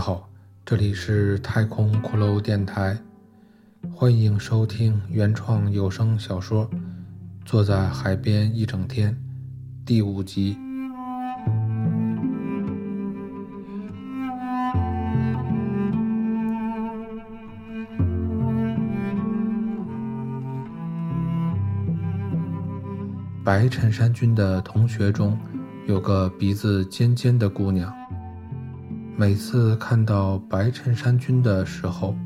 好，这里是太空骷髅电台，欢迎收听原创有声小说《坐在海边一整天》第五集。白衬衫君的同学中，有个鼻子尖尖的姑娘。每次看到白衬衫君的时候，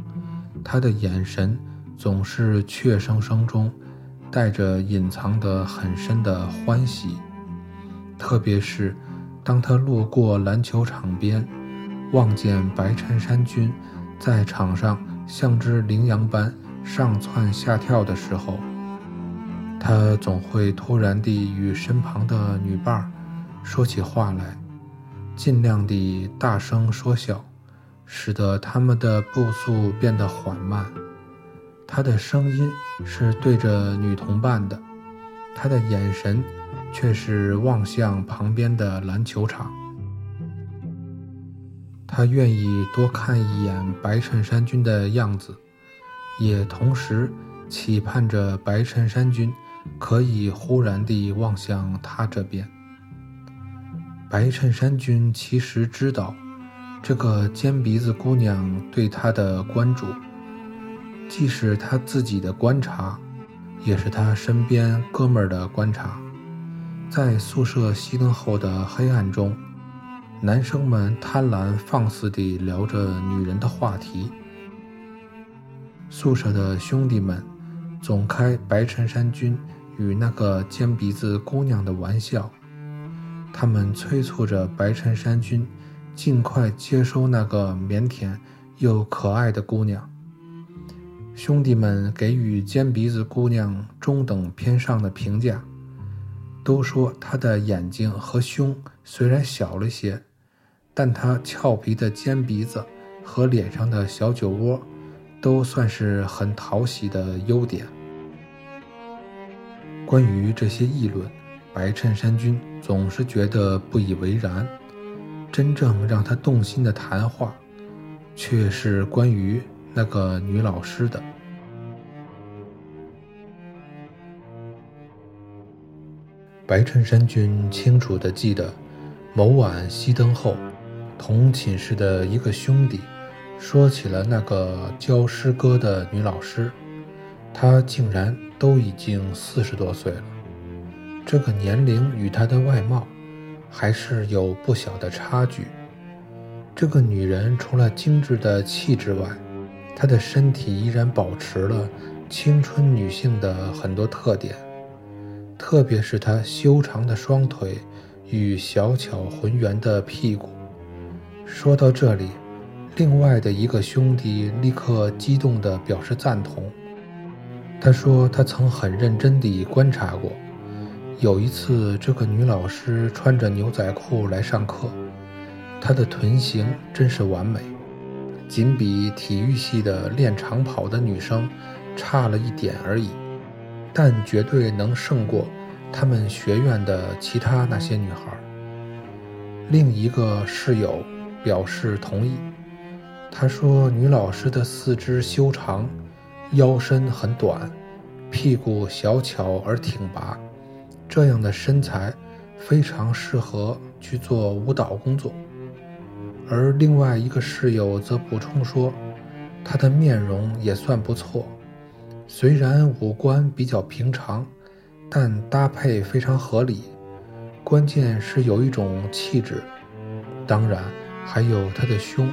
他的眼神总是怯生生中带着隐藏的很深的欢喜。特别是当他路过篮球场边，望见白衬衫君在场上像只羚羊般上蹿下跳的时候。他总会突然地与身旁的女伴儿说起话来，尽量地大声说笑，使得他们的步速变得缓慢。他的声音是对着女同伴的，他的眼神却是望向旁边的篮球场。他愿意多看一眼白衬衫君的样子，也同时期盼着白衬衫君。可以忽然地望向他这边。白衬衫君其实知道，这个尖鼻子姑娘对他的关注，既是他自己的观察，也是他身边哥们儿的观察。在宿舍熄灯后的黑暗中，男生们贪婪放肆地聊着女人的话题。宿舍的兄弟们总开白衬衫君。与那个尖鼻子姑娘的玩笑，他们催促着白衬衫君尽快接收那个腼腆又可爱的姑娘。兄弟们给予尖鼻子姑娘中等偏上的评价，都说她的眼睛和胸虽然小了些，但她俏皮的尖鼻子和脸上的小酒窝，都算是很讨喜的优点。关于这些议论，白衬衫君总是觉得不以为然。真正让他动心的谈话，却是关于那个女老师的。白衬衫君清楚地记得，某晚熄灯后，同寝室的一个兄弟说起了那个教诗歌的女老师，她竟然。都已经四十多岁了，这个年龄与她的外貌还是有不小的差距。这个女人除了精致的气质外，她的身体依然保持了青春女性的很多特点，特别是她修长的双腿与小巧浑圆的屁股。说到这里，另外的一个兄弟立刻激动地表示赞同。他说：“他曾很认真地观察过，有一次，这个女老师穿着牛仔裤来上课，她的臀型真是完美，仅比体育系的练长跑的女生差了一点而已，但绝对能胜过他们学院的其他那些女孩。”另一个室友表示同意，他说：“女老师的四肢修长。”腰身很短，屁股小巧而挺拔，这样的身材非常适合去做舞蹈工作。而另外一个室友则补充说，她的面容也算不错，虽然五官比较平常，但搭配非常合理。关键是有一种气质，当然还有她的胸，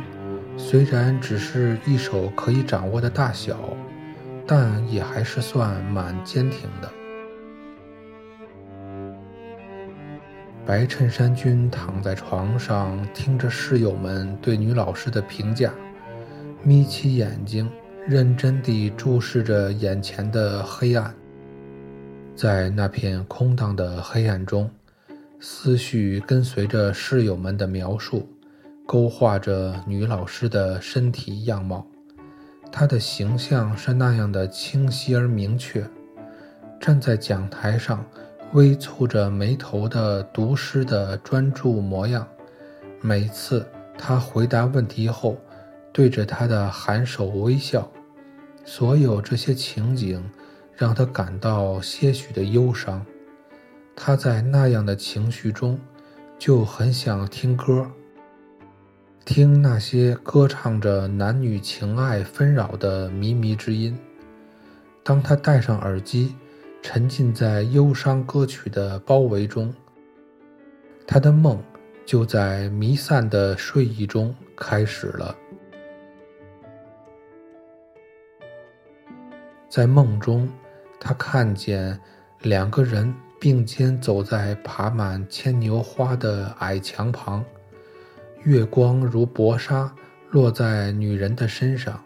虽然只是一手可以掌握的大小。但也还是算蛮坚挺的。白衬衫君躺在床上，听着室友们对女老师的评价，眯起眼睛，认真地注视着眼前的黑暗。在那片空荡的黑暗中，思绪跟随着室友们的描述，勾画着女老师的身体样貌。她的形象是那样的清晰而明确，站在讲台上，微蹙着眉头的读诗的专注模样。每次他回答问题后，对着他的颔首微笑。所有这些情景让他感到些许的忧伤。他在那样的情绪中，就很想听歌，听那些歌唱着男女情爱纷扰的靡靡之音。当他戴上耳机，沉浸在忧伤歌曲的包围中，他的梦就在弥散的睡意中开始了。在梦中，他看见两个人并肩走在爬满牵牛花的矮墙旁，月光如薄纱落在女人的身上，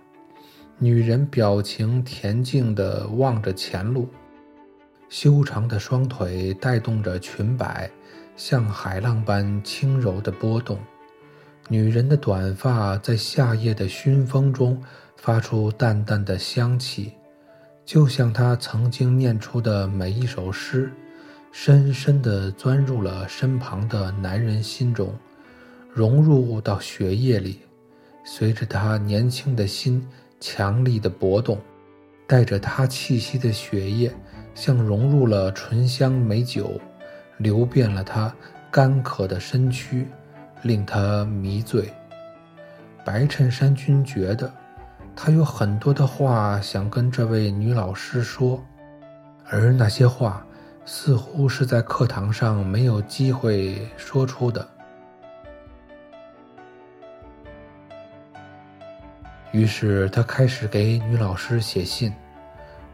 女人表情恬静地望着前路。修长的双腿带动着裙摆，像海浪般轻柔的波动。女人的短发在夏夜的熏风中发出淡淡的香气，就像她曾经念出的每一首诗，深深地钻入了身旁的男人心中，融入到血液里，随着他年轻的心强力的搏动，带着他气息的血液。像融入了醇香美酒，流遍了他干渴的身躯，令他迷醉。白衬衫君觉得，他有很多的话想跟这位女老师说，而那些话似乎是在课堂上没有机会说出的。于是他开始给女老师写信。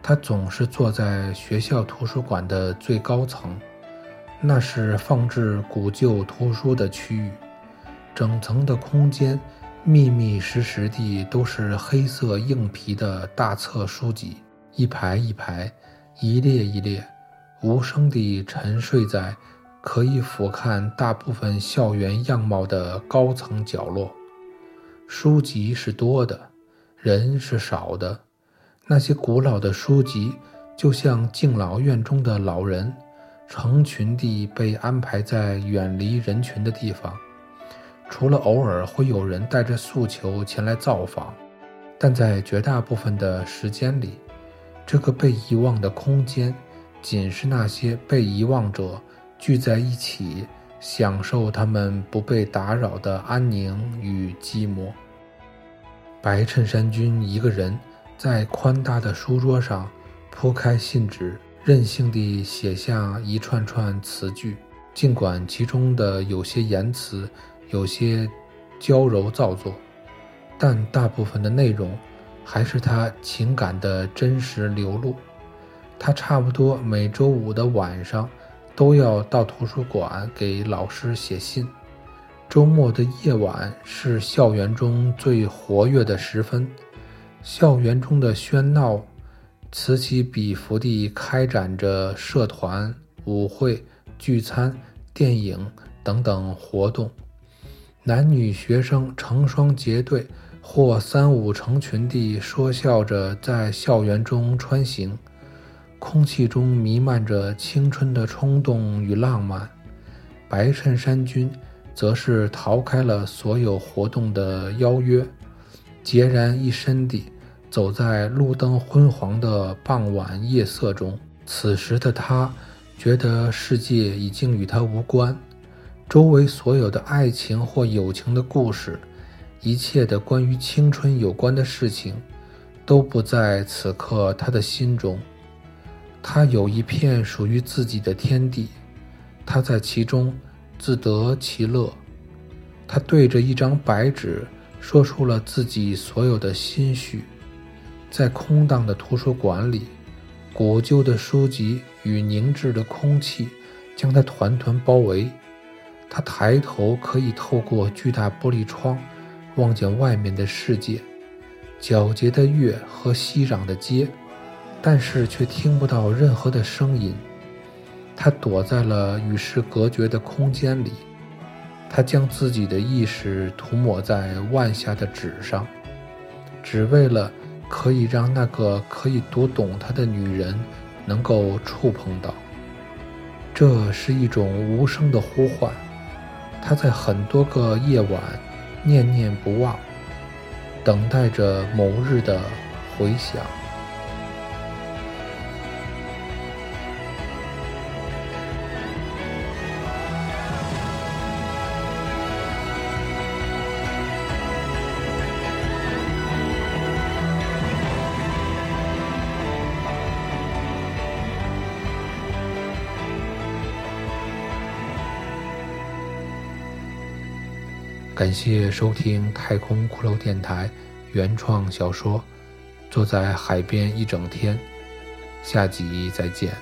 他总是坐在学校图书馆的最高层，那是放置古旧图书的区域。整层的空间，密密实实地都是黑色硬皮的大册书籍，一排一排，一列一列，无声地沉睡在可以俯瞰大部分校园样貌的高层角落。书籍是多的，人是少的。那些古老的书籍，就像敬老院中的老人，成群地被安排在远离人群的地方。除了偶尔会有人带着诉求前来造访，但在绝大部分的时间里，这个被遗忘的空间，仅是那些被遗忘者聚在一起，享受他们不被打扰的安宁与寂寞。白衬衫君一个人。在宽大的书桌上铺开信纸，任性地写下一串串词句。尽管其中的有些言辞有些娇柔造作，但大部分的内容还是他情感的真实流露。他差不多每周五的晚上都要到图书馆给老师写信。周末的夜晚是校园中最活跃的时分。校园中的喧闹，此起彼伏地开展着社团、舞会、聚餐、电影等等活动。男女学生成双结对或三五成群地说笑着在校园中穿行，空气中弥漫着青春的冲动与浪漫。白衬衫君则是逃开了所有活动的邀约。孑然一身地走在路灯昏黄的傍晚夜色中，此时的他觉得世界已经与他无关，周围所有的爱情或友情的故事，一切的关于青春有关的事情，都不在此刻他的心中。他有一片属于自己的天地，他在其中自得其乐。他对着一张白纸。说出了自己所有的心绪，在空荡的图书馆里，古旧的书籍与凝滞的空气将他团团包围。他抬头可以透过巨大玻璃窗望见外面的世界，皎洁的月和熙攘的街，但是却听不到任何的声音。他躲在了与世隔绝的空间里。他将自己的意识涂抹在腕下的纸上，只为了可以让那个可以读懂他的女人能够触碰到。这是一种无声的呼唤。他在很多个夜晚念念不忘，等待着某日的回响。感谢收听太空骷髅电台原创小说《坐在海边一整天》，下集再见。